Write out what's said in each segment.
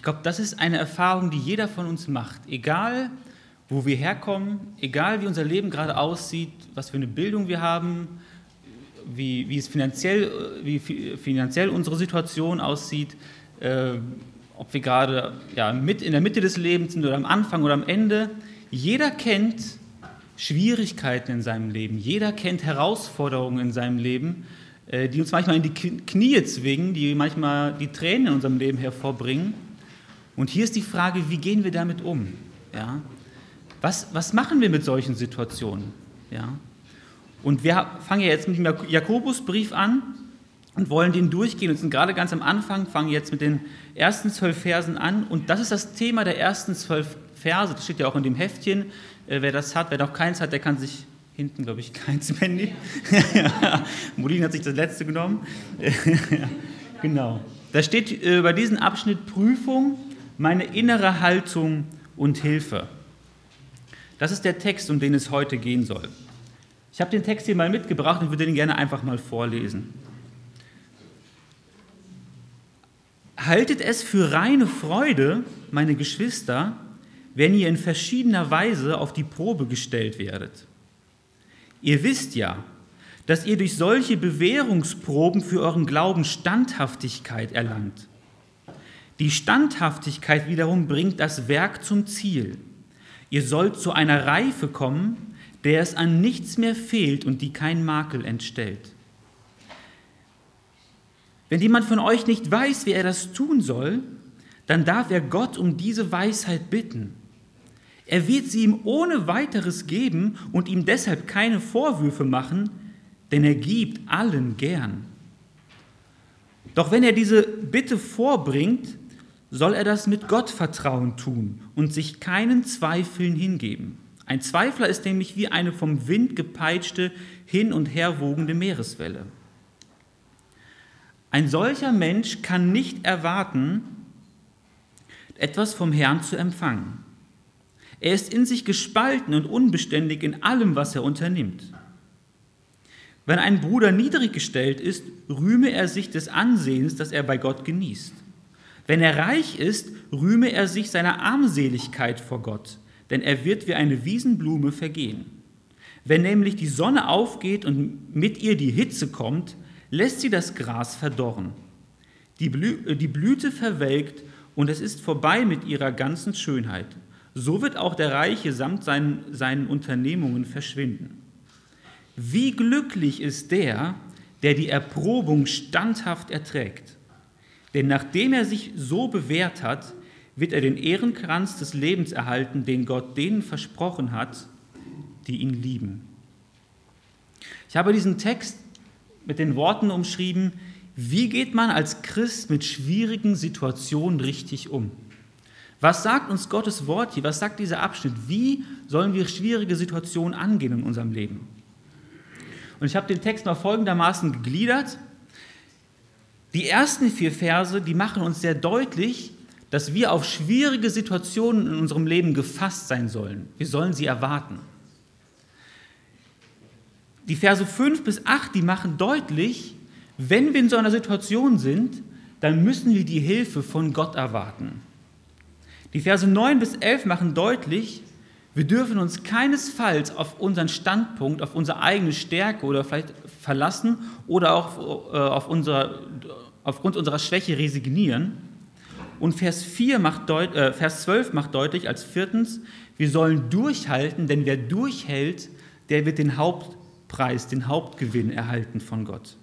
Ich glaube, das ist eine Erfahrung, die jeder von uns macht. Egal, wo wir herkommen, egal wie unser Leben gerade aussieht, was für eine Bildung wir haben, wie, wie es finanziell, wie finanziell unsere Situation aussieht, äh, ob wir gerade ja, mit in der Mitte des Lebens sind oder am Anfang oder am Ende. Jeder kennt Schwierigkeiten in seinem Leben, jeder kennt Herausforderungen in seinem Leben, äh, die uns manchmal in die Knie zwingen, die manchmal die Tränen in unserem Leben hervorbringen. Und hier ist die Frage, wie gehen wir damit um? Ja? Was, was machen wir mit solchen Situationen? Ja? Und wir fangen ja jetzt mit dem Jakobusbrief an und wollen den durchgehen und sind gerade ganz am Anfang, fangen jetzt mit den ersten zwölf Versen an. Und das ist das Thema der ersten zwölf Verse. Das steht ja auch in dem Heftchen. Äh, wer das hat, wer noch keins hat, der kann sich hinten, glaube ich, keins Mandy. Molin hat sich das letzte genommen. genau. Da steht äh, über diesen Abschnitt Prüfung, meine innere Haltung und Hilfe. Das ist der Text, um den es heute gehen soll. Ich habe den Text hier mal mitgebracht und würde den gerne einfach mal vorlesen. Haltet es für reine Freude, meine Geschwister, wenn ihr in verschiedener Weise auf die Probe gestellt werdet. Ihr wisst ja, dass ihr durch solche Bewährungsproben für euren Glauben Standhaftigkeit erlangt. Die Standhaftigkeit wiederum bringt das Werk zum Ziel. Ihr sollt zu einer Reife kommen, der es an nichts mehr fehlt und die kein Makel entstellt. Wenn jemand von euch nicht weiß, wie er das tun soll, dann darf er Gott um diese Weisheit bitten. Er wird sie ihm ohne weiteres geben und ihm deshalb keine Vorwürfe machen, denn er gibt allen gern. Doch wenn er diese Bitte vorbringt, soll er das mit Gottvertrauen tun und sich keinen Zweifeln hingeben. Ein Zweifler ist nämlich wie eine vom Wind gepeitschte, hin und her wogende Meereswelle. Ein solcher Mensch kann nicht erwarten, etwas vom Herrn zu empfangen. Er ist in sich gespalten und unbeständig in allem, was er unternimmt. Wenn ein Bruder niedrig gestellt ist, rühme er sich des Ansehens, das er bei Gott genießt. Wenn er reich ist, rühme er sich seiner Armseligkeit vor Gott denn er wird wie eine Wiesenblume vergehen. Wenn nämlich die Sonne aufgeht und mit ihr die Hitze kommt, lässt sie das Gras verdorren. Die, Blü die Blüte verwelkt und es ist vorbei mit ihrer ganzen Schönheit. So wird auch der Reiche samt seinen, seinen Unternehmungen verschwinden. Wie glücklich ist der, der die Erprobung standhaft erträgt. Denn nachdem er sich so bewährt hat, wird er den Ehrenkranz des Lebens erhalten, den Gott denen versprochen hat, die ihn lieben. Ich habe diesen Text mit den Worten umschrieben, wie geht man als Christ mit schwierigen Situationen richtig um? Was sagt uns Gottes Wort hier? Was sagt dieser Abschnitt? Wie sollen wir schwierige Situationen angehen in unserem Leben? Und ich habe den Text noch folgendermaßen gegliedert. Die ersten vier Verse, die machen uns sehr deutlich, dass wir auf schwierige Situationen in unserem Leben gefasst sein sollen. Wir sollen sie erwarten. Die Verse 5 bis 8, die machen deutlich, wenn wir in so einer Situation sind, dann müssen wir die Hilfe von Gott erwarten. Die Verse 9 bis 11 machen deutlich, wir dürfen uns keinesfalls auf unseren Standpunkt, auf unsere eigene Stärke oder vielleicht verlassen oder auch äh, auf unser, aufgrund unserer Schwäche resignieren. Und Vers, 4 macht deut, äh, Vers 12 macht deutlich als viertens, wir sollen durchhalten, denn wer durchhält, der wird den Hauptpreis, den Hauptgewinn erhalten von Gott.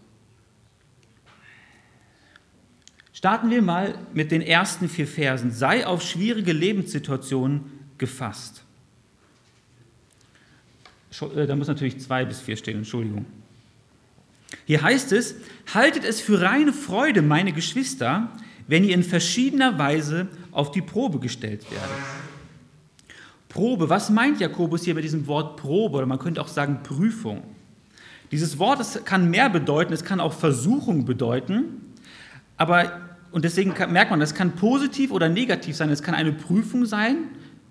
Starten wir mal mit den ersten vier Versen. Sei auf schwierige Lebenssituationen gefasst. Äh, da muss natürlich zwei bis vier stehen, Entschuldigung. Hier heißt es, haltet es für reine Freude, meine Geschwister, wenn ihr in verschiedener Weise auf die Probe gestellt werdet. Probe, was meint Jakobus hier mit diesem Wort Probe oder man könnte auch sagen Prüfung? Dieses Wort das kann mehr bedeuten, es kann auch Versuchung bedeuten, aber und deswegen merkt man, das kann positiv oder negativ sein. Es kann eine Prüfung sein,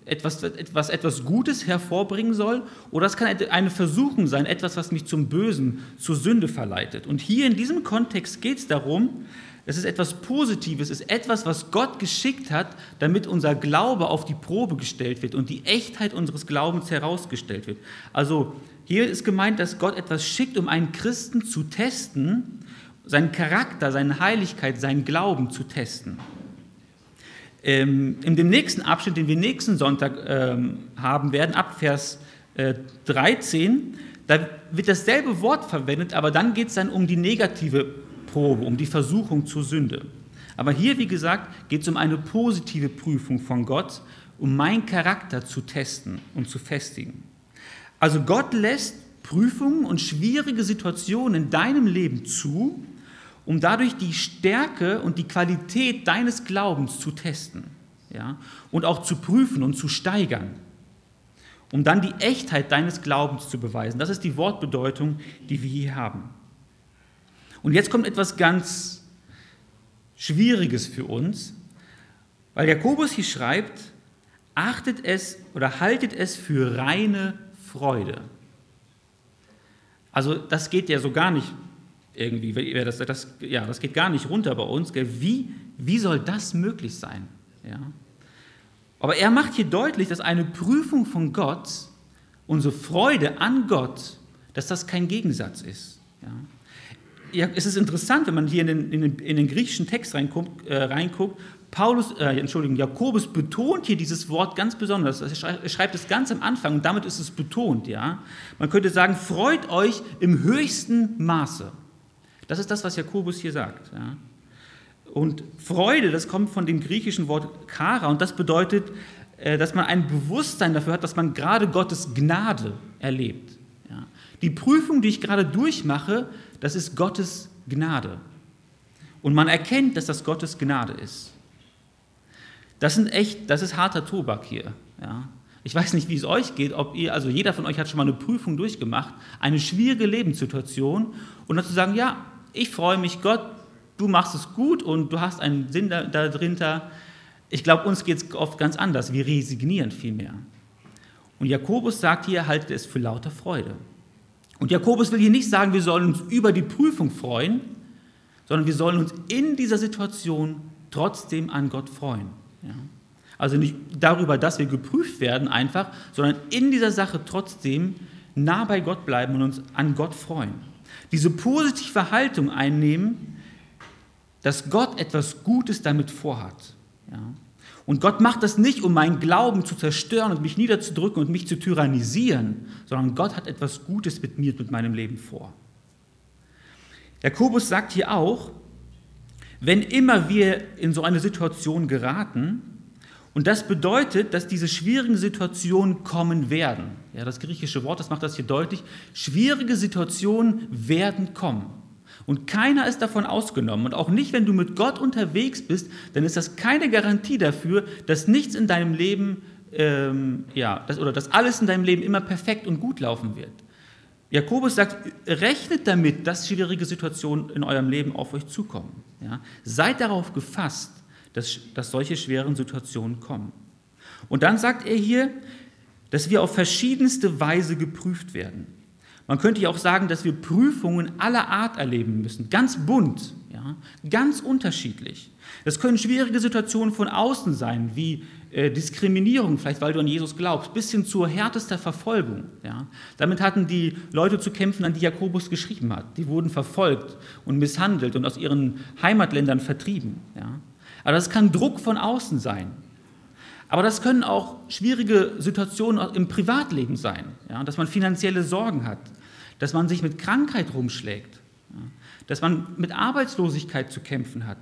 etwas, etwas, etwas Gutes hervorbringen soll, oder es kann eine Versuchung sein, etwas, was mich zum Bösen, zur Sünde verleitet. Und hier in diesem Kontext geht es darum, es ist etwas Positives, es ist etwas, was Gott geschickt hat, damit unser Glaube auf die Probe gestellt wird und die Echtheit unseres Glaubens herausgestellt wird. Also hier ist gemeint, dass Gott etwas schickt, um einen Christen zu testen, seinen Charakter, seine Heiligkeit, seinen Glauben zu testen. Ähm, in dem nächsten Abschnitt, den wir nächsten Sonntag ähm, haben werden, ab Vers äh, 13, da wird dasselbe Wort verwendet, aber dann geht es dann um die negative Probe, um die Versuchung zur Sünde. Aber hier, wie gesagt, geht es um eine positive Prüfung von Gott, um meinen Charakter zu testen und zu festigen. Also Gott lässt Prüfungen und schwierige Situationen in deinem Leben zu, um dadurch die Stärke und die Qualität deines Glaubens zu testen ja? und auch zu prüfen und zu steigern, um dann die Echtheit deines Glaubens zu beweisen. Das ist die Wortbedeutung, die wir hier haben. Und jetzt kommt etwas ganz Schwieriges für uns, weil Jakobus hier schreibt, achtet es oder haltet es für reine Freude. Also das geht ja so gar nicht irgendwie, das, das, ja, das geht gar nicht runter bei uns. Wie, wie soll das möglich sein? Ja? Aber er macht hier deutlich, dass eine Prüfung von Gott, unsere Freude an Gott, dass das kein Gegensatz ist. Ja? ja, es ist interessant, wenn man hier in den, in den, in den griechischen Text reinguckt, äh, reinguckt Paulus, äh, Entschuldigung, Jakobus betont hier dieses Wort ganz besonders. Er schreibt es ganz am Anfang und damit ist es betont. Ja? Man könnte sagen, freut euch im höchsten Maße. Das ist das, was Jakobus hier sagt. Ja? Und Freude, das kommt von dem griechischen Wort kara und das bedeutet, äh, dass man ein Bewusstsein dafür hat, dass man gerade Gottes Gnade erlebt. Ja? Die Prüfung, die ich gerade durchmache, das ist Gottes Gnade. Und man erkennt, dass das Gottes Gnade ist. Das sind echt, das ist harter Tobak hier. Ja. Ich weiß nicht, wie es euch geht, ob ihr, also jeder von euch hat schon mal eine Prüfung durchgemacht, eine schwierige Lebenssituation und dann zu sagen, ja, ich freue mich, Gott, du machst es gut und du hast einen Sinn da, da drinter. Ich glaube, uns geht es oft ganz anders. Wir resignieren vielmehr. Und Jakobus sagt hier, haltet es für lauter Freude. Und Jakobus will hier nicht sagen, wir sollen uns über die Prüfung freuen, sondern wir sollen uns in dieser Situation trotzdem an Gott freuen. Ja? Also nicht darüber, dass wir geprüft werden einfach, sondern in dieser Sache trotzdem nah bei Gott bleiben und uns an Gott freuen. Diese positive Haltung einnehmen, dass Gott etwas Gutes damit vorhat. Ja? Und Gott macht das nicht, um meinen Glauben zu zerstören und mich niederzudrücken und mich zu tyrannisieren, sondern Gott hat etwas Gutes mit mir, mit meinem Leben vor. Jakobus sagt hier auch, wenn immer wir in so eine Situation geraten, und das bedeutet, dass diese schwierigen Situationen kommen werden. Ja, das griechische Wort, das macht das hier deutlich. Schwierige Situationen werden kommen. Und keiner ist davon ausgenommen. Und auch nicht, wenn du mit Gott unterwegs bist, dann ist das keine Garantie dafür, dass nichts in deinem Leben, ähm, ja, das, oder dass alles in deinem Leben immer perfekt und gut laufen wird. Jakobus sagt, rechnet damit, dass schwierige Situationen in eurem Leben auf euch zukommen. Ja? Seid darauf gefasst, dass, dass solche schweren Situationen kommen. Und dann sagt er hier, dass wir auf verschiedenste Weise geprüft werden. Man könnte ja auch sagen, dass wir Prüfungen aller Art erleben müssen, ganz bunt, ja, ganz unterschiedlich. Das können schwierige Situationen von außen sein, wie äh, Diskriminierung, vielleicht weil du an Jesus glaubst, bis hin zur härtester Verfolgung. Ja. Damit hatten die Leute zu kämpfen, an die Jakobus geschrieben hat. Die wurden verfolgt und misshandelt und aus ihren Heimatländern vertrieben. Aber das kann Druck von außen sein. Aber das können auch schwierige Situationen im Privatleben sein, ja, dass man finanzielle Sorgen hat, dass man sich mit Krankheit rumschlägt, ja, dass man mit Arbeitslosigkeit zu kämpfen hat,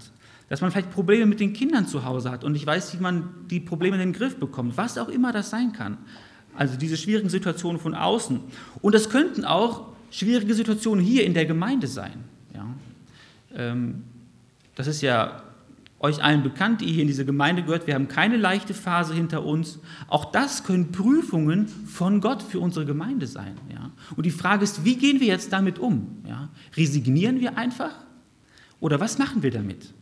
dass man vielleicht Probleme mit den Kindern zu Hause hat und nicht weiß, wie man die Probleme in den Griff bekommt, was auch immer das sein kann. Also diese schwierigen Situationen von außen. Und das könnten auch schwierige Situationen hier in der Gemeinde sein. Ja. Ähm, das ist ja euch allen bekannt, die hier in diese Gemeinde gehört. Wir haben keine leichte Phase hinter uns. Auch das können Prüfungen von Gott für unsere Gemeinde sein. Ja? Und die Frage ist, wie gehen wir jetzt damit um? Ja? Resignieren wir einfach? Oder was machen wir damit?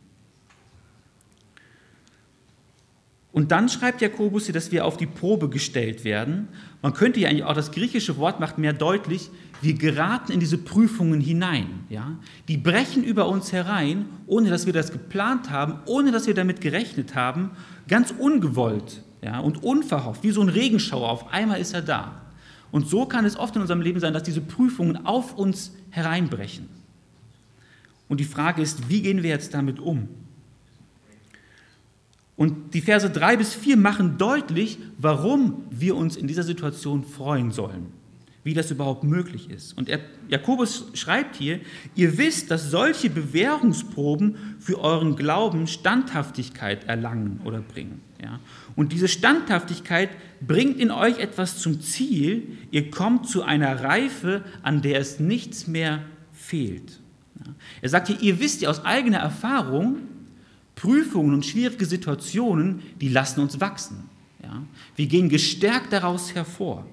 Und dann schreibt Jakobus hier, dass wir auf die Probe gestellt werden. Man könnte ja eigentlich auch, das griechische Wort macht mehr deutlich, wir geraten in diese Prüfungen hinein. Ja? Die brechen über uns herein, ohne dass wir das geplant haben, ohne dass wir damit gerechnet haben, ganz ungewollt ja? und unverhofft, wie so ein Regenschauer. Auf einmal ist er da. Und so kann es oft in unserem Leben sein, dass diese Prüfungen auf uns hereinbrechen. Und die Frage ist, wie gehen wir jetzt damit um? Und die Verse 3 bis 4 machen deutlich, warum wir uns in dieser Situation freuen sollen, wie das überhaupt möglich ist. Und Jakobus schreibt hier, ihr wisst, dass solche Bewährungsproben für euren Glauben Standhaftigkeit erlangen oder bringen. Ja? Und diese Standhaftigkeit bringt in euch etwas zum Ziel, ihr kommt zu einer Reife, an der es nichts mehr fehlt. Ja? Er sagt hier, ihr wisst ja aus eigener Erfahrung, Prüfungen und schwierige Situationen, die lassen uns wachsen. Ja? Wir gehen gestärkt daraus hervor.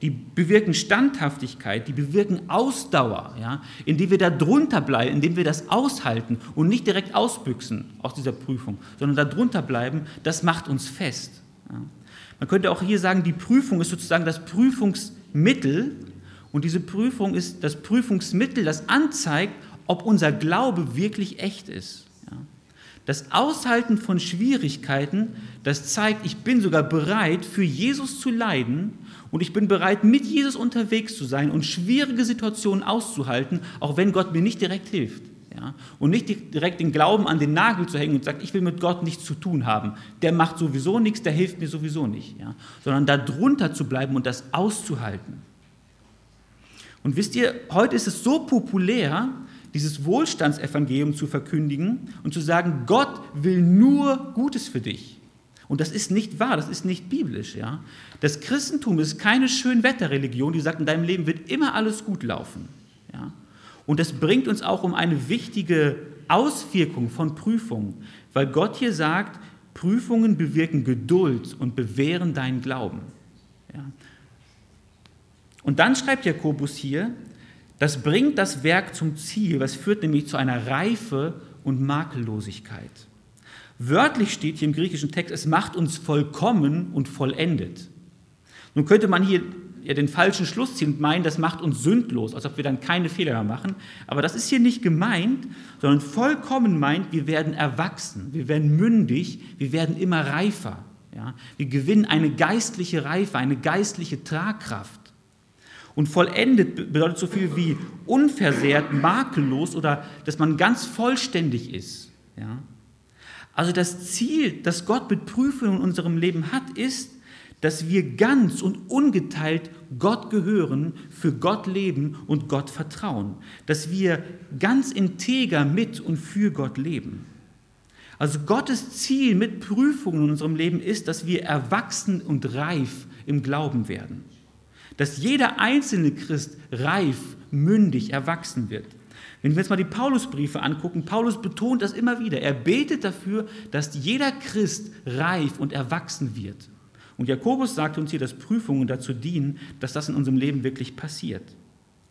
Die bewirken Standhaftigkeit, die bewirken Ausdauer, ja? indem wir da drunter bleiben, indem wir das aushalten und nicht direkt ausbüchsen aus dieser Prüfung, sondern da drunter bleiben, das macht uns fest. Ja? Man könnte auch hier sagen, die Prüfung ist sozusagen das Prüfungsmittel und diese Prüfung ist das Prüfungsmittel, das anzeigt, ob unser Glaube wirklich echt ist. Das Aushalten von Schwierigkeiten, das zeigt, ich bin sogar bereit, für Jesus zu leiden und ich bin bereit, mit Jesus unterwegs zu sein und schwierige Situationen auszuhalten, auch wenn Gott mir nicht direkt hilft. Ja? Und nicht direkt den Glauben an den Nagel zu hängen und sagt, ich will mit Gott nichts zu tun haben. Der macht sowieso nichts, der hilft mir sowieso nicht. Ja? Sondern da drunter zu bleiben und das auszuhalten. Und wisst ihr, heute ist es so populär, dieses Wohlstandsevangelium zu verkündigen und zu sagen, Gott will nur Gutes für dich. Und das ist nicht wahr, das ist nicht biblisch. Ja? Das Christentum ist keine Schönwetterreligion, die sagt, in deinem Leben wird immer alles gut laufen. Ja? Und das bringt uns auch um eine wichtige Auswirkung von Prüfungen, weil Gott hier sagt, Prüfungen bewirken Geduld und bewähren deinen Glauben. Ja? Und dann schreibt Jakobus hier, das bringt das Werk zum Ziel, was führt nämlich zu einer Reife und Makellosigkeit. Wörtlich steht hier im griechischen Text, es macht uns vollkommen und vollendet. Nun könnte man hier ja den falschen Schluss ziehen und meinen, das macht uns sündlos, als ob wir dann keine Fehler mehr machen. Aber das ist hier nicht gemeint, sondern vollkommen meint, wir werden erwachsen, wir werden mündig, wir werden immer reifer. Ja? Wir gewinnen eine geistliche Reife, eine geistliche Tragkraft. Und vollendet bedeutet so viel wie unversehrt, makellos oder dass man ganz vollständig ist. Ja? Also das Ziel, das Gott mit Prüfungen in unserem Leben hat, ist, dass wir ganz und ungeteilt Gott gehören, für Gott leben und Gott vertrauen. Dass wir ganz integer mit und für Gott leben. Also Gottes Ziel mit Prüfungen in unserem Leben ist, dass wir erwachsen und reif im Glauben werden dass jeder einzelne Christ reif, mündig, erwachsen wird. Wenn wir jetzt mal die Paulusbriefe angucken, Paulus betont das immer wieder. Er betet dafür, dass jeder Christ reif und erwachsen wird. Und Jakobus sagt uns hier, dass Prüfungen dazu dienen, dass das in unserem Leben wirklich passiert.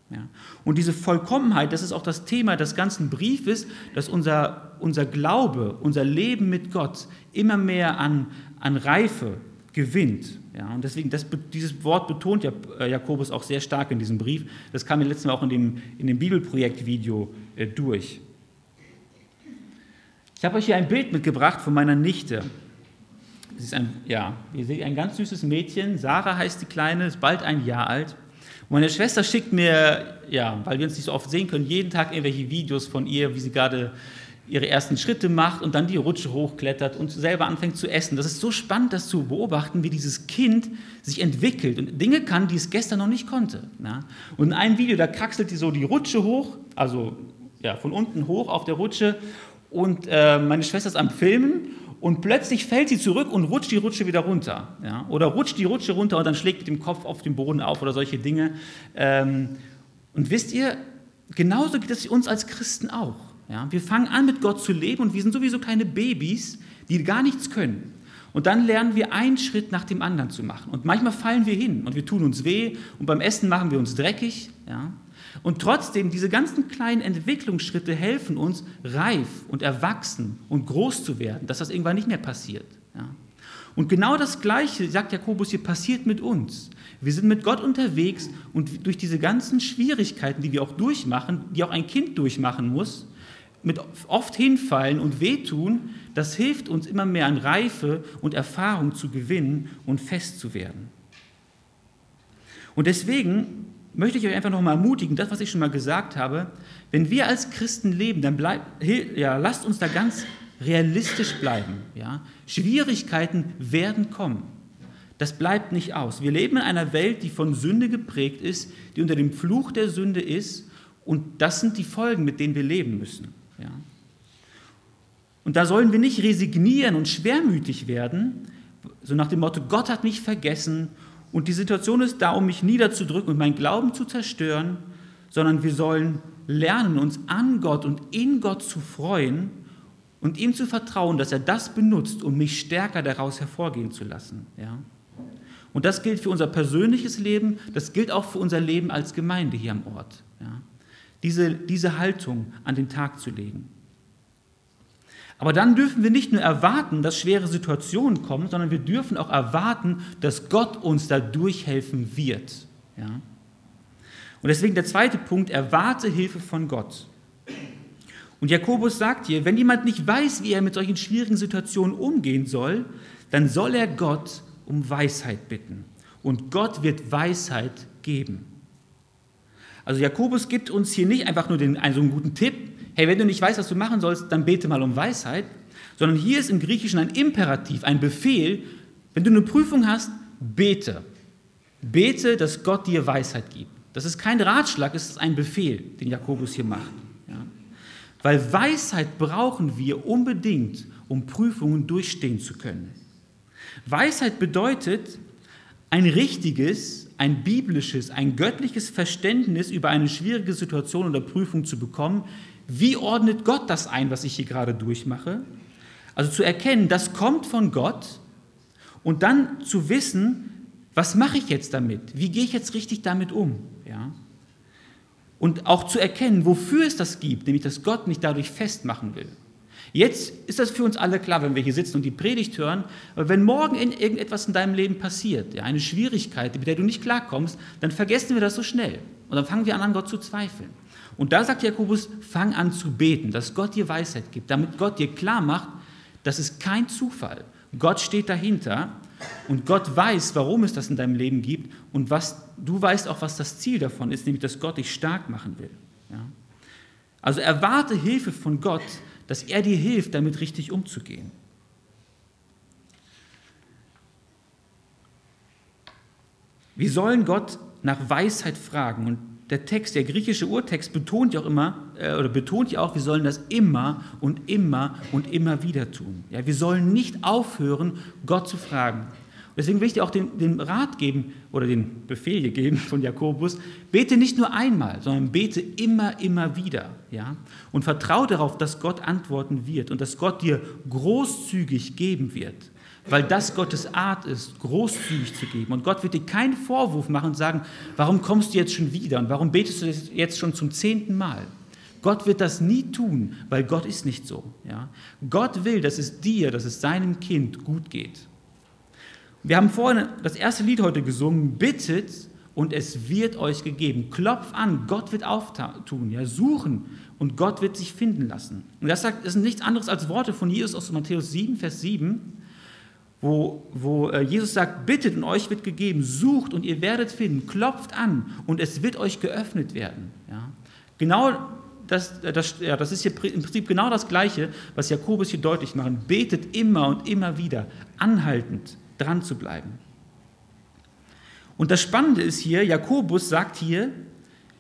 Ja. Und diese Vollkommenheit, das ist auch das Thema des ganzen Briefes, dass unser, unser Glaube, unser Leben mit Gott immer mehr an, an Reife gewinnt. Ja, und deswegen, das, dieses Wort betont äh, Jakobus auch sehr stark in diesem Brief. Das kam mir letztes Mal auch in dem, in dem Bibelprojekt-Video äh, durch. Ich habe euch hier ein Bild mitgebracht von meiner Nichte. Sie ist ein, ja, ihr seht ein ganz süßes Mädchen. Sarah heißt die Kleine, ist bald ein Jahr alt. Und meine Schwester schickt mir, ja, weil wir uns nicht so oft sehen können, jeden Tag irgendwelche Videos von ihr, wie sie gerade ihre ersten Schritte macht und dann die Rutsche hochklettert und selber anfängt zu essen. Das ist so spannend, das zu beobachten, wie dieses Kind sich entwickelt und Dinge kann, die es gestern noch nicht konnte. Ja? Und in einem Video, da kraxelt die so die Rutsche hoch, also ja, von unten hoch auf der Rutsche und äh, meine Schwester ist am Filmen und plötzlich fällt sie zurück und rutscht die Rutsche wieder runter. Ja? Oder rutscht die Rutsche runter und dann schlägt mit dem Kopf auf den Boden auf oder solche Dinge. Ähm, und wisst ihr, genauso geht es uns als Christen auch. Ja, wir fangen an, mit Gott zu leben und wir sind sowieso keine Babys, die gar nichts können. Und dann lernen wir einen Schritt nach dem anderen zu machen. Und manchmal fallen wir hin und wir tun uns weh und beim Essen machen wir uns dreckig. Ja. Und trotzdem, diese ganzen kleinen Entwicklungsschritte helfen uns, reif und erwachsen und groß zu werden, dass das irgendwann nicht mehr passiert. Ja. Und genau das Gleiche, sagt Jakobus hier, passiert mit uns. Wir sind mit Gott unterwegs und durch diese ganzen Schwierigkeiten, die wir auch durchmachen, die auch ein Kind durchmachen muss, mit oft hinfallen und wehtun, das hilft uns immer mehr an Reife und Erfahrung zu gewinnen und fest zu werden. Und deswegen möchte ich euch einfach nochmal ermutigen, das, was ich schon mal gesagt habe, wenn wir als Christen leben, dann bleib, ja, lasst uns da ganz realistisch bleiben. Ja? Schwierigkeiten werden kommen. Das bleibt nicht aus. Wir leben in einer Welt, die von Sünde geprägt ist, die unter dem Fluch der Sünde ist. Und das sind die Folgen, mit denen wir leben müssen. Ja? Und da sollen wir nicht resignieren und schwermütig werden, so nach dem Motto, Gott hat mich vergessen und die Situation ist da, um mich niederzudrücken und meinen Glauben zu zerstören, sondern wir sollen lernen, uns an Gott und in Gott zu freuen und ihm zu vertrauen, dass er das benutzt, um mich stärker daraus hervorgehen zu lassen. Ja? Und das gilt für unser persönliches Leben, das gilt auch für unser Leben als Gemeinde hier am Ort. Diese, diese Haltung an den Tag zu legen. Aber dann dürfen wir nicht nur erwarten, dass schwere Situationen kommen, sondern wir dürfen auch erwarten, dass Gott uns da durchhelfen wird. Ja? Und deswegen der zweite Punkt, erwarte Hilfe von Gott. Und Jakobus sagt hier, wenn jemand nicht weiß, wie er mit solchen schwierigen Situationen umgehen soll, dann soll er Gott um Weisheit bitten. Und Gott wird Weisheit geben. Also Jakobus gibt uns hier nicht einfach nur den, also einen guten Tipp, hey, wenn du nicht weißt, was du machen sollst, dann bete mal um Weisheit, sondern hier ist im Griechischen ein Imperativ, ein Befehl, wenn du eine Prüfung hast, bete. Bete, dass Gott dir Weisheit gibt. Das ist kein Ratschlag, es ist ein Befehl, den Jakobus hier macht. Weil Weisheit brauchen wir unbedingt, um Prüfungen durchstehen zu können. Weisheit bedeutet ein richtiges, ein biblisches, ein göttliches Verständnis über eine schwierige Situation oder Prüfung zu bekommen. Wie ordnet Gott das ein, was ich hier gerade durchmache? Also zu erkennen, das kommt von Gott und dann zu wissen, was mache ich jetzt damit? Wie gehe ich jetzt richtig damit um? Ja? und auch zu erkennen, wofür es das gibt, nämlich dass Gott mich dadurch festmachen will. Jetzt ist das für uns alle klar, wenn wir hier sitzen und die Predigt hören, aber wenn morgen irgendetwas in deinem Leben passiert, ja, eine Schwierigkeit, mit der du nicht klarkommst, dann vergessen wir das so schnell und dann fangen wir an, an Gott zu zweifeln. Und da sagt Jakobus, fang an zu beten, dass Gott dir Weisheit gibt, damit Gott dir klar macht, das ist kein Zufall. Gott steht dahinter und Gott weiß, warum es das in deinem Leben gibt und was, du weißt auch, was das Ziel davon ist, nämlich dass Gott dich stark machen will. Ja? Also erwarte Hilfe von Gott, dass er dir hilft, damit richtig umzugehen. Wir sollen Gott nach Weisheit fragen und der Text, der griechische Urtext betont ja auch immer, äh, oder betont ja auch, wir sollen das immer und immer und immer wieder tun. Ja, wir sollen nicht aufhören, Gott zu fragen. Deswegen will ich dir auch den, den Rat geben oder den Befehl hier geben von Jakobus, bete nicht nur einmal, sondern bete immer, immer wieder. Ja? Und vertraue darauf, dass Gott antworten wird und dass Gott dir großzügig geben wird weil das Gottes Art ist, großzügig zu geben. Und Gott wird dir keinen Vorwurf machen und sagen, warum kommst du jetzt schon wieder und warum betest du jetzt schon zum zehnten Mal? Gott wird das nie tun, weil Gott ist nicht so. Ja? Gott will, dass es dir, dass es seinem Kind gut geht. Wir haben vorhin das erste Lied heute gesungen, bittet und es wird euch gegeben. Klopf an, Gott wird auftun, ja, suchen und Gott wird sich finden lassen. Und das, sind nichts anderes als Worte von Jesus aus Matthäus 7, Vers 7 wo, wo äh, Jesus sagt, bittet und euch wird gegeben, sucht und ihr werdet finden, klopft an und es wird euch geöffnet werden. Ja? Genau das, äh, das, ja, das ist hier im Prinzip genau das Gleiche, was Jakobus hier deutlich macht. Betet immer und immer wieder, anhaltend dran zu bleiben. Und das Spannende ist hier, Jakobus sagt hier,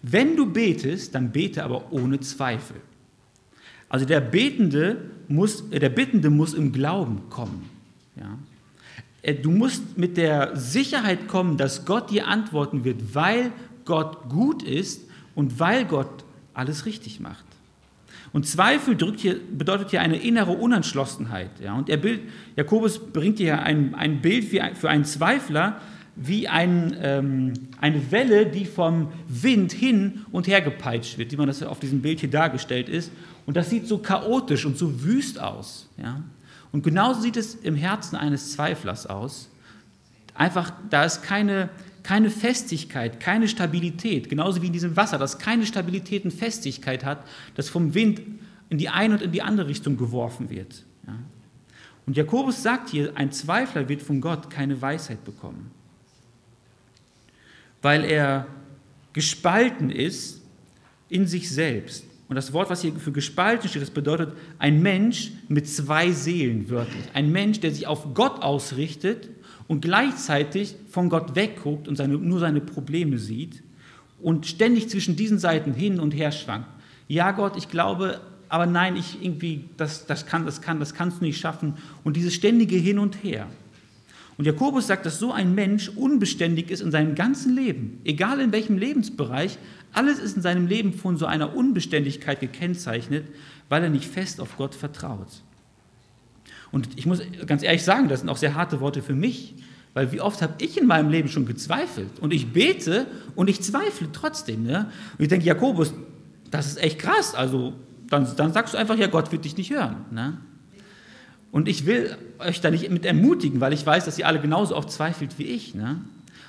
wenn du betest, dann bete aber ohne Zweifel. Also der Betende muss, äh, der Bittende muss im Glauben kommen. Ja? Äh, du musst mit der Sicherheit kommen, dass Gott dir antworten wird, weil Gott gut ist und weil Gott alles richtig macht. Und Zweifel hier, bedeutet hier eine innere Unentschlossenheit. Ja? Und Bild, Jakobus bringt hier ein, ein Bild ein, für einen Zweifler wie ein, ähm, eine Welle, die vom Wind hin und her gepeitscht wird, wie man das auf diesem Bild hier dargestellt ist. Und das sieht so chaotisch und so wüst aus. Ja? Und genauso sieht es im Herzen eines Zweiflers aus. Einfach, da ist keine, keine Festigkeit, keine Stabilität, genauso wie in diesem Wasser, das keine Stabilität und Festigkeit hat, das vom Wind in die eine und in die andere Richtung geworfen wird. Ja. Und Jakobus sagt hier, ein Zweifler wird von Gott keine Weisheit bekommen, weil er gespalten ist in sich selbst. Und das Wort, was hier für gespalten steht, das bedeutet ein Mensch mit zwei Seelen wörtlich. Ein Mensch, der sich auf Gott ausrichtet und gleichzeitig von Gott wegguckt und seine, nur seine Probleme sieht und ständig zwischen diesen Seiten hin und her schwankt. Ja, Gott, ich glaube, aber nein, ich irgendwie, das, das kann, das kann, das kannst du nicht schaffen. Und dieses ständige Hin und Her. Und Jakobus sagt, dass so ein Mensch unbeständig ist in seinem ganzen Leben, egal in welchem Lebensbereich, alles ist in seinem Leben von so einer Unbeständigkeit gekennzeichnet, weil er nicht fest auf Gott vertraut. Und ich muss ganz ehrlich sagen, das sind auch sehr harte Worte für mich, weil wie oft habe ich in meinem Leben schon gezweifelt und ich bete und ich zweifle trotzdem. Ne? Und ich denke, Jakobus, das ist echt krass. Also dann, dann sagst du einfach, ja, Gott wird dich nicht hören. Ne? Und ich will euch da nicht mit ermutigen, weil ich weiß, dass ihr alle genauso oft zweifelt wie ich, ne?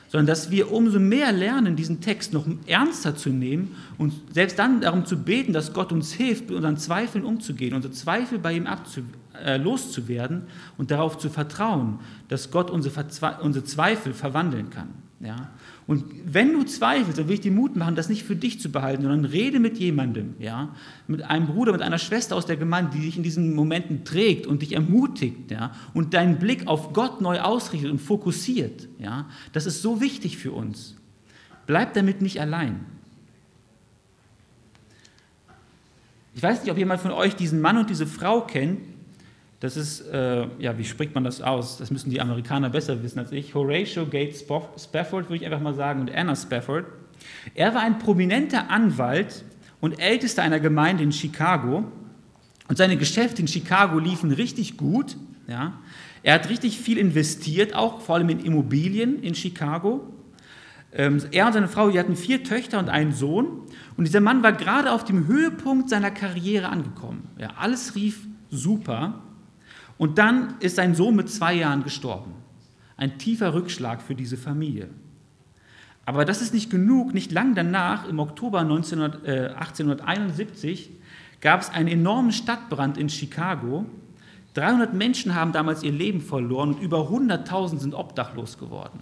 sondern dass wir umso mehr lernen, diesen Text noch ernster zu nehmen und selbst dann darum zu beten, dass Gott uns hilft, mit unseren Zweifeln umzugehen, unsere Zweifel bei ihm abzu äh, loszuwerden und darauf zu vertrauen, dass Gott unsere, unsere Zweifel verwandeln kann. Ja? Und wenn du zweifelst, dann will ich dir Mut machen, das nicht für dich zu behalten, sondern rede mit jemandem, ja, mit einem Bruder, mit einer Schwester aus der Gemeinde, die dich in diesen Momenten trägt und dich ermutigt, ja, und deinen Blick auf Gott neu ausrichtet und fokussiert, ja. Das ist so wichtig für uns. Bleib damit nicht allein. Ich weiß nicht, ob jemand von euch diesen Mann und diese Frau kennt, das ist, äh, ja, wie spricht man das aus? Das müssen die Amerikaner besser wissen als ich. Horatio Gates Spafford, würde ich einfach mal sagen, und Anna Spafford. Er war ein prominenter Anwalt und Ältester einer Gemeinde in Chicago. Und seine Geschäfte in Chicago liefen richtig gut. Ja. Er hat richtig viel investiert, auch vor allem in Immobilien in Chicago. Ähm, er und seine Frau, die hatten vier Töchter und einen Sohn. Und dieser Mann war gerade auf dem Höhepunkt seiner Karriere angekommen. Ja, alles rief super. Und dann ist sein Sohn mit zwei Jahren gestorben. Ein tiefer Rückschlag für diese Familie. Aber das ist nicht genug. Nicht lang danach, im Oktober 1900, äh, 1871, gab es einen enormen Stadtbrand in Chicago. 300 Menschen haben damals ihr Leben verloren und über 100.000 sind obdachlos geworden.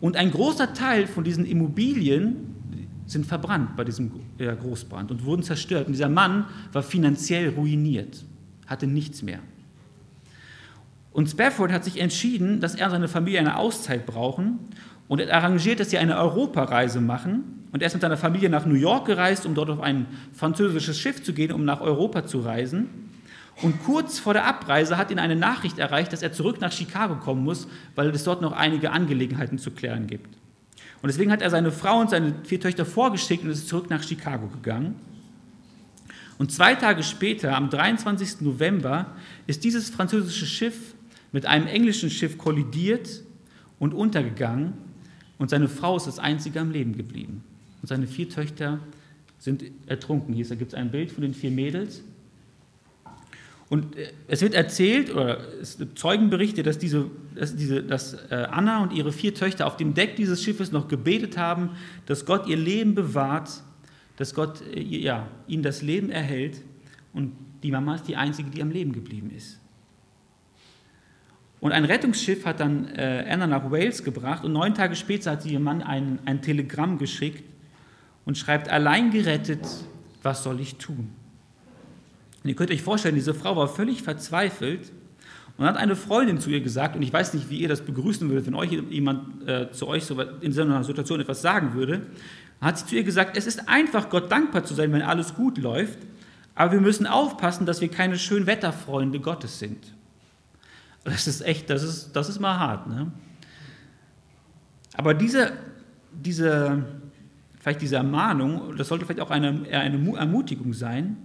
Und ein großer Teil von diesen Immobilien sind verbrannt bei diesem Großbrand und wurden zerstört. Und dieser Mann war finanziell ruiniert, hatte nichts mehr. Und Spafford hat sich entschieden, dass er und seine Familie eine Auszeit brauchen und er arrangiert, dass sie eine Europareise machen. Und er ist mit seiner Familie nach New York gereist, um dort auf ein französisches Schiff zu gehen, um nach Europa zu reisen. Und kurz vor der Abreise hat ihn eine Nachricht erreicht, dass er zurück nach Chicago kommen muss, weil es dort noch einige Angelegenheiten zu klären gibt. Und deswegen hat er seine Frau und seine vier Töchter vorgeschickt und ist zurück nach Chicago gegangen. Und zwei Tage später, am 23. November, ist dieses französische Schiff mit einem englischen Schiff kollidiert und untergegangen und seine Frau ist das einzige am Leben geblieben. Und seine vier Töchter sind ertrunken. Hier gibt es ein Bild von den vier Mädels. Und äh, es wird erzählt, oder es gibt Zeugenberichte, dass, diese, dass, diese, dass äh, Anna und ihre vier Töchter auf dem Deck dieses Schiffes noch gebetet haben, dass Gott ihr Leben bewahrt, dass Gott äh, ja, ihnen das Leben erhält. Und die Mama ist die Einzige, die am Leben geblieben ist. Und ein Rettungsschiff hat dann äh, Anna nach Wales gebracht und neun Tage später hat ihrem Mann ein, ein Telegramm geschickt und schreibt, allein gerettet, was soll ich tun? Und ihr könnt euch vorstellen, diese Frau war völlig verzweifelt und hat eine Freundin zu ihr gesagt, und ich weiß nicht, wie ihr das begrüßen würdet, wenn euch jemand äh, zu euch so in so einer Situation etwas sagen würde, hat sie zu ihr gesagt, es ist einfach, Gott dankbar zu sein, wenn alles gut läuft, aber wir müssen aufpassen, dass wir keine Schönwetterfreunde Gottes sind. Das ist echt, das ist, das ist mal hart. Ne? Aber diese, diese, vielleicht diese Ermahnung, das sollte vielleicht auch eine, eine Ermutigung sein,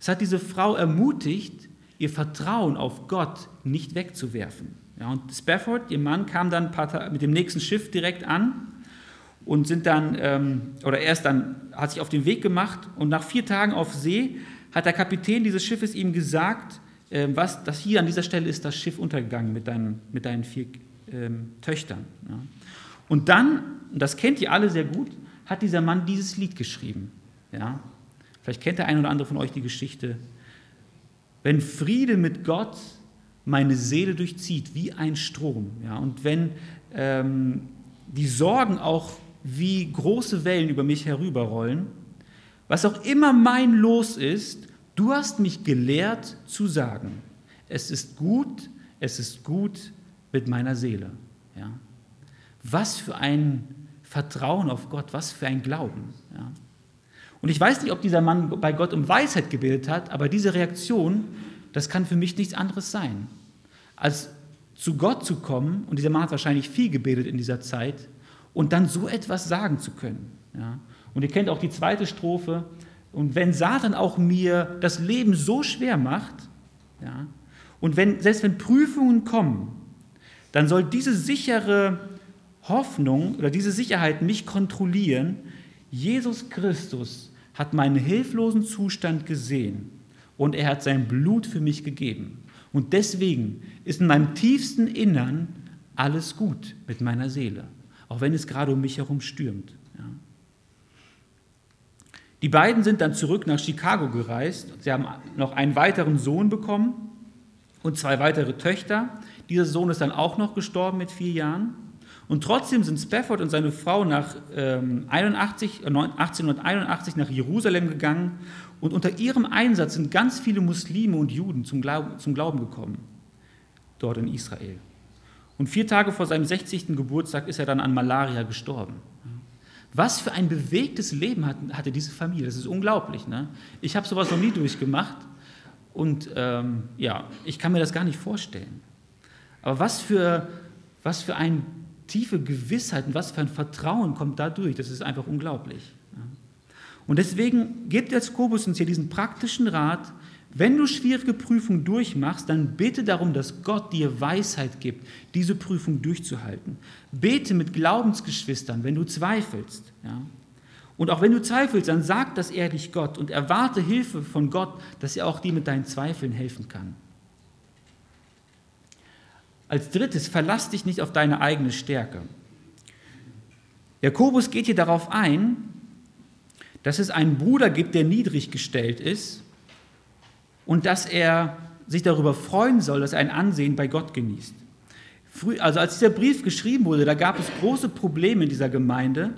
es hat diese Frau ermutigt, ihr Vertrauen auf Gott nicht wegzuwerfen. Ja, und Spafford, ihr Mann, kam dann mit dem nächsten Schiff direkt an und sind dann, ähm, oder er ist dann, hat sich auf den Weg gemacht und nach vier Tagen auf See hat der Kapitän dieses Schiffes ihm gesagt, was, dass hier an dieser Stelle ist das Schiff untergegangen mit deinen, mit deinen vier ähm, Töchtern. Ja. Und dann, das kennt ihr alle sehr gut, hat dieser Mann dieses Lied geschrieben. Ja. Vielleicht kennt der eine oder andere von euch die Geschichte. Wenn Friede mit Gott meine Seele durchzieht wie ein Strom. Ja, und wenn ähm, die Sorgen auch wie große Wellen über mich herüberrollen, was auch immer mein Los ist, du hast mich gelehrt zu sagen, es ist gut, es ist gut mit meiner Seele. Ja. Was für ein Vertrauen auf Gott, was für ein Glauben. Ja. Und ich weiß nicht, ob dieser Mann bei Gott um Weisheit gebildet hat, aber diese Reaktion, das kann für mich nichts anderes sein, als zu Gott zu kommen, und dieser Mann hat wahrscheinlich viel gebetet in dieser Zeit, und dann so etwas sagen zu können. Ja. Und ihr kennt auch die zweite Strophe, und wenn Satan auch mir das Leben so schwer macht, ja, und wenn, selbst wenn Prüfungen kommen, dann soll diese sichere Hoffnung oder diese Sicherheit mich kontrollieren. Jesus Christus hat meinen hilflosen Zustand gesehen und er hat sein Blut für mich gegeben. Und deswegen ist in meinem tiefsten Innern alles gut mit meiner Seele, auch wenn es gerade um mich herum stürmt. Ja. Die beiden sind dann zurück nach Chicago gereist. Sie haben noch einen weiteren Sohn bekommen und zwei weitere Töchter. Dieser Sohn ist dann auch noch gestorben mit vier Jahren. Und trotzdem sind Spafford und seine Frau nach ähm, 81, 1881 nach Jerusalem gegangen und unter ihrem Einsatz sind ganz viele Muslime und Juden zum Glauben, zum Glauben gekommen, dort in Israel. Und vier Tage vor seinem 60. Geburtstag ist er dann an Malaria gestorben. Was für ein bewegtes Leben hatte diese Familie. Das ist unglaublich. Ne? Ich habe sowas noch nie durchgemacht und ähm, ja, ich kann mir das gar nicht vorstellen. Aber was für, was für ein tiefe Gewissheit und was für ein Vertrauen kommt dadurch. Das ist einfach unglaublich. Und deswegen gibt Jakobus uns hier diesen praktischen Rat, wenn du schwierige Prüfungen durchmachst, dann bete darum, dass Gott dir Weisheit gibt, diese Prüfung durchzuhalten. Bete mit Glaubensgeschwistern, wenn du zweifelst. Ja? Und auch wenn du zweifelst, dann sag das ehrlich Gott und erwarte Hilfe von Gott, dass er auch dir mit deinen Zweifeln helfen kann. Als drittes, verlass dich nicht auf deine eigene Stärke. Jakobus geht hier darauf ein, dass es einen Bruder gibt, der niedrig gestellt ist und dass er sich darüber freuen soll, dass er ein Ansehen bei Gott genießt. also als dieser Brief geschrieben wurde, da gab es große Probleme in dieser Gemeinde,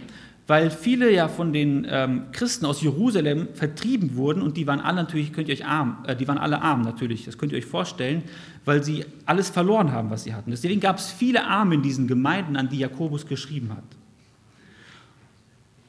weil viele ja von den ähm, Christen aus Jerusalem vertrieben wurden und die waren alle natürlich, könnt ihr euch arm, äh, die waren alle arm natürlich, das könnt ihr euch vorstellen, weil sie alles verloren haben, was sie hatten. Deswegen gab es viele Arme in diesen Gemeinden, an die Jakobus geschrieben hat.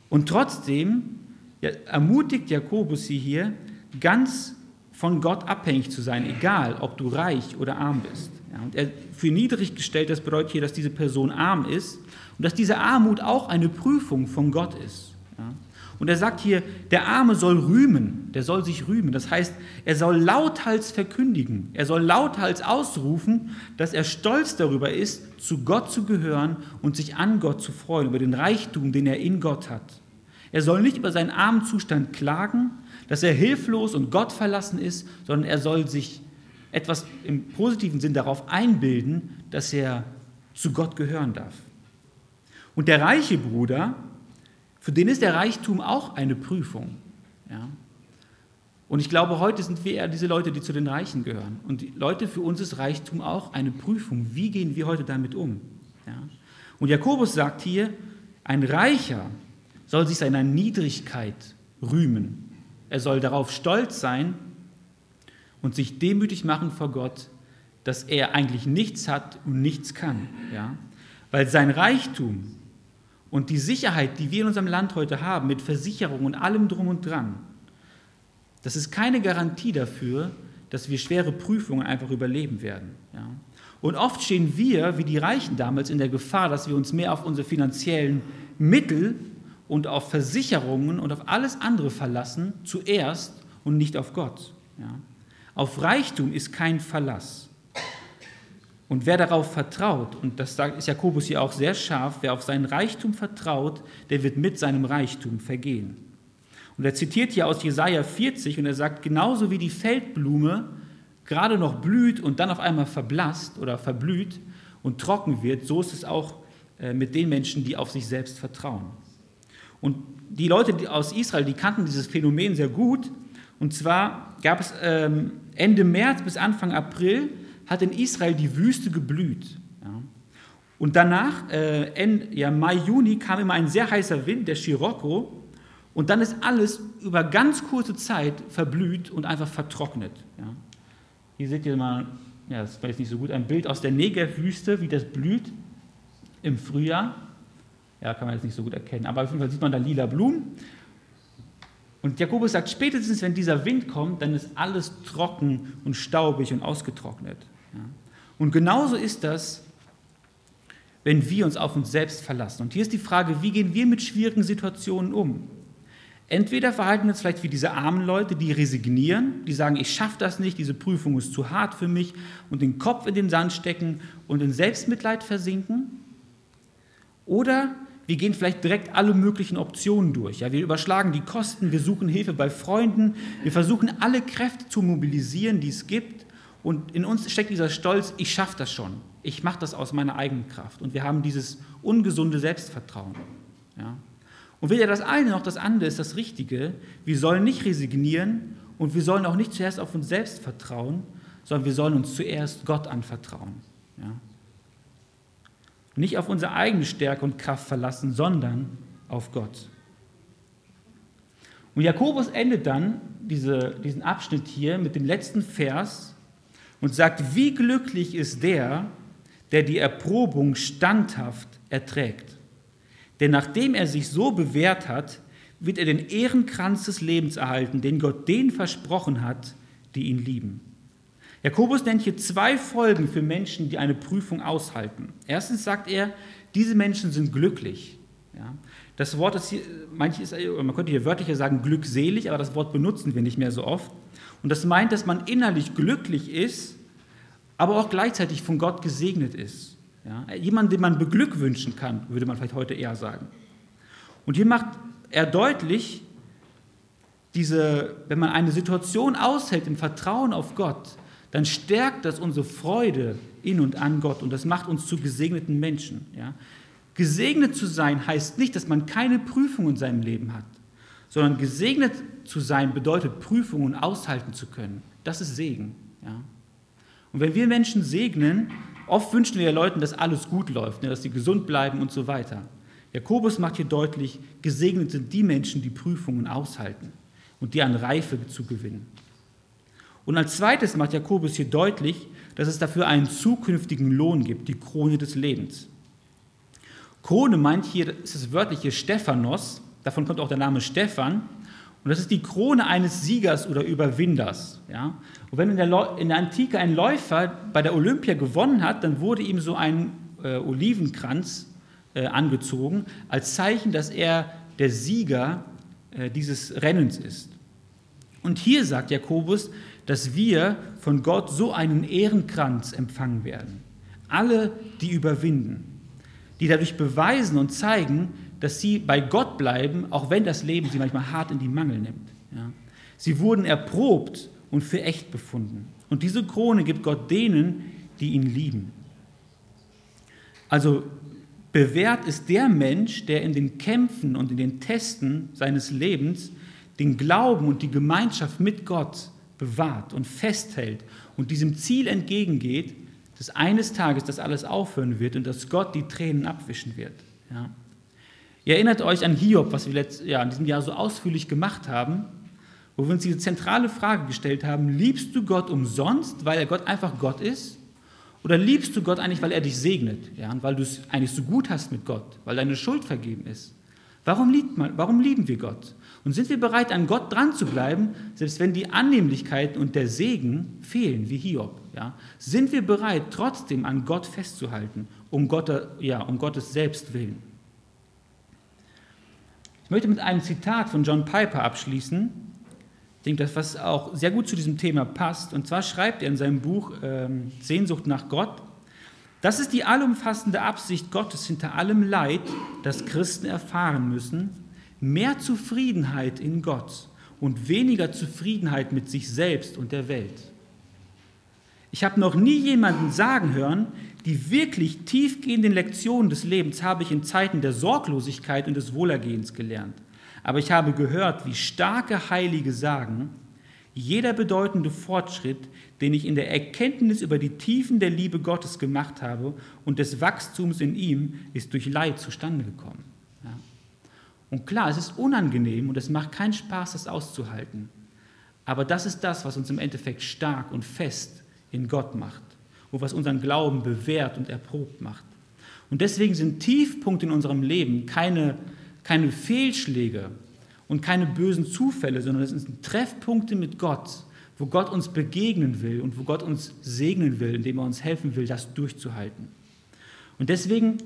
Und trotzdem ja, ermutigt Jakobus sie hier, ganz von Gott abhängig zu sein, egal ob du reich oder arm bist. Ja, und er für niedrig gestellt, das bedeutet hier, dass diese Person arm ist und dass diese Armut auch eine Prüfung von Gott ist. Ja? Und er sagt hier, der Arme soll rühmen, der soll sich rühmen. Das heißt, er soll lauthals verkündigen, er soll lauthals ausrufen, dass er stolz darüber ist, zu Gott zu gehören und sich an Gott zu freuen, über den Reichtum, den er in Gott hat. Er soll nicht über seinen armen Zustand klagen, dass er hilflos und Gott verlassen ist, sondern er soll sich etwas im positiven Sinn darauf einbilden, dass er zu Gott gehören darf. Und der reiche Bruder, für den ist der Reichtum auch eine Prüfung. Ja? Und ich glaube, heute sind wir eher diese Leute, die zu den Reichen gehören. Und Leute, für uns ist Reichtum auch eine Prüfung. Wie gehen wir heute damit um? Ja? Und Jakobus sagt hier, ein Reicher soll sich seiner Niedrigkeit rühmen. Er soll darauf stolz sein und sich demütig machen vor Gott, dass er eigentlich nichts hat und nichts kann. Ja? Weil sein Reichtum und die Sicherheit, die wir in unserem Land heute haben, mit Versicherung und allem drum und dran, das ist keine Garantie dafür, dass wir schwere Prüfungen einfach überleben werden. Ja? Und oft stehen wir, wie die Reichen damals, in der Gefahr, dass wir uns mehr auf unsere finanziellen Mittel und auf Versicherungen und auf alles andere verlassen, zuerst und nicht auf Gott. Ja? Auf Reichtum ist kein Verlass. Und wer darauf vertraut, und das ist Jakobus hier auch sehr scharf, wer auf seinen Reichtum vertraut, der wird mit seinem Reichtum vergehen. Und er zitiert hier aus Jesaja 40 und er sagt, genauso wie die Feldblume gerade noch blüht und dann auf einmal verblasst oder verblüht und trocken wird, so ist es auch äh, mit den Menschen, die auf sich selbst vertrauen. Und die Leute aus Israel, die kannten dieses Phänomen sehr gut. Und zwar gab es ähm, Ende März bis Anfang April, hat in Israel die Wüste geblüht. Und danach, äh, ja, Mai, Juni, kam immer ein sehr heißer Wind, der Scirocco, und dann ist alles über ganz kurze Zeit verblüht und einfach vertrocknet. Ja. Hier seht ihr mal, ja, das war jetzt nicht so gut, ein Bild aus der Negev-Wüste, wie das blüht im Frühjahr. Ja, kann man jetzt nicht so gut erkennen, aber auf jeden Fall sieht man da lila Blumen. Und Jakobus sagt, spätestens wenn dieser Wind kommt, dann ist alles trocken und staubig und ausgetrocknet. Ja. Und genauso ist das, wenn wir uns auf uns selbst verlassen. Und hier ist die Frage, wie gehen wir mit schwierigen Situationen um? Entweder verhalten wir uns vielleicht wie diese armen Leute, die resignieren, die sagen, ich schaffe das nicht, diese Prüfung ist zu hart für mich und den Kopf in den Sand stecken und in Selbstmitleid versinken. Oder wir gehen vielleicht direkt alle möglichen Optionen durch. Ja, wir überschlagen die Kosten, wir suchen Hilfe bei Freunden, wir versuchen alle Kräfte zu mobilisieren, die es gibt. Und in uns steckt dieser Stolz, ich schaffe das schon, ich mache das aus meiner eigenen Kraft. Und wir haben dieses ungesunde Selbstvertrauen. Ja. Und weder das eine noch das andere ist das Richtige. Wir sollen nicht resignieren und wir sollen auch nicht zuerst auf uns selbst vertrauen, sondern wir sollen uns zuerst Gott anvertrauen. Ja. Nicht auf unsere eigene Stärke und Kraft verlassen, sondern auf Gott. Und Jakobus endet dann diese, diesen Abschnitt hier mit dem letzten Vers und sagt, wie glücklich ist der, der die Erprobung standhaft erträgt. Denn nachdem er sich so bewährt hat, wird er den Ehrenkranz des Lebens erhalten, den Gott denen versprochen hat, die ihn lieben. Jakobus nennt hier zwei Folgen für Menschen, die eine Prüfung aushalten. Erstens sagt er, diese Menschen sind glücklich. Ja, das Wort ist hier, manches, man könnte hier wörtlicher sagen glückselig, aber das Wort benutzen wir nicht mehr so oft. Und das meint, dass man innerlich glücklich ist, aber auch gleichzeitig von Gott gesegnet ist. Ja, jemand, den man beglückwünschen kann, würde man vielleicht heute eher sagen. Und hier macht er deutlich, diese, wenn man eine Situation aushält im Vertrauen auf Gott, dann stärkt das unsere Freude in und an Gott und das macht uns zu gesegneten Menschen. Ja. Gesegnet zu sein heißt nicht, dass man keine Prüfung in seinem Leben hat, sondern gesegnet zu sein bedeutet, Prüfungen aushalten zu können. Das ist Segen. Ja. Und wenn wir Menschen segnen, Oft wünschen wir Leuten, dass alles gut läuft, ne, dass sie gesund bleiben und so weiter. Jakobus macht hier deutlich, gesegnet sind die Menschen, die Prüfungen aushalten und die an Reife zu gewinnen. Und als zweites macht Jakobus hier deutlich, dass es dafür einen zukünftigen Lohn gibt, die Krone des Lebens. Krone meint hier, ist das wörtliche Stephanos, davon kommt auch der Name Stephan, und das ist die Krone eines Siegers oder Überwinders. Ja? Und wenn in der, in der Antike ein Läufer bei der Olympia gewonnen hat, dann wurde ihm so ein äh, Olivenkranz äh, angezogen, als Zeichen, dass er der Sieger äh, dieses Rennens ist. Und hier sagt Jakobus, dass wir von Gott so einen Ehrenkranz empfangen werden. Alle, die überwinden, die dadurch beweisen und zeigen, dass sie bei Gott bleiben, auch wenn das Leben sie manchmal hart in die Mangel nimmt. Ja. Sie wurden erprobt und für echt befunden. Und diese Krone gibt Gott denen, die ihn lieben. Also bewährt ist der Mensch, der in den Kämpfen und in den Testen seines Lebens den Glauben und die Gemeinschaft mit Gott bewahrt und festhält und diesem Ziel entgegengeht, dass eines Tages das alles aufhören wird und dass Gott die Tränen abwischen wird. Ja. Ihr erinnert euch an Hiob, was wir letzt, ja, in diesem Jahr so ausführlich gemacht haben, wo wir uns diese zentrale Frage gestellt haben, liebst du Gott umsonst, weil er Gott einfach Gott ist? Oder liebst du Gott eigentlich, weil er dich segnet, ja, und weil du es eigentlich so gut hast mit Gott, weil deine Schuld vergeben ist? Warum, liebt man, warum lieben wir Gott? Und sind wir bereit, an Gott dran zu bleiben, selbst wenn die Annehmlichkeiten und der Segen fehlen, wie Hiob? Ja? Sind wir bereit, trotzdem an Gott festzuhalten, um, Gott, ja, um Gottes Selbst willen? Ich möchte mit einem Zitat von John Piper abschließen. Ich denke, das was auch sehr gut zu diesem Thema passt. Und zwar schreibt er in seinem Buch ähm, Sehnsucht nach Gott, das ist die allumfassende Absicht Gottes hinter allem Leid, das Christen erfahren müssen, mehr Zufriedenheit in Gott und weniger Zufriedenheit mit sich selbst und der Welt. Ich habe noch nie jemanden sagen hören, die wirklich tiefgehenden Lektionen des Lebens habe ich in Zeiten der Sorglosigkeit und des Wohlergehens gelernt. Aber ich habe gehört, wie starke Heilige sagen, jeder bedeutende Fortschritt, den ich in der Erkenntnis über die Tiefen der Liebe Gottes gemacht habe und des Wachstums in ihm, ist durch Leid zustande gekommen. Und klar, es ist unangenehm und es macht keinen Spaß, das auszuhalten. Aber das ist das, was uns im Endeffekt stark und fest in Gott macht und was unseren Glauben bewährt und erprobt macht. Und deswegen sind Tiefpunkte in unserem Leben keine, keine Fehlschläge, und keine bösen Zufälle, sondern es sind Treffpunkte mit Gott, wo Gott uns begegnen will und wo Gott uns segnen will, indem er uns helfen will, das durchzuhalten. Und deswegen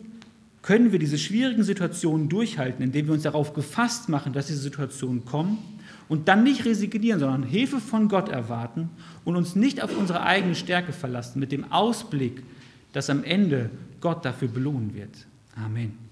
können wir diese schwierigen Situationen durchhalten, indem wir uns darauf gefasst machen, dass diese Situationen kommen und dann nicht resignieren, sondern Hilfe von Gott erwarten und uns nicht auf unsere eigene Stärke verlassen, mit dem Ausblick, dass am Ende Gott dafür belohnen wird. Amen.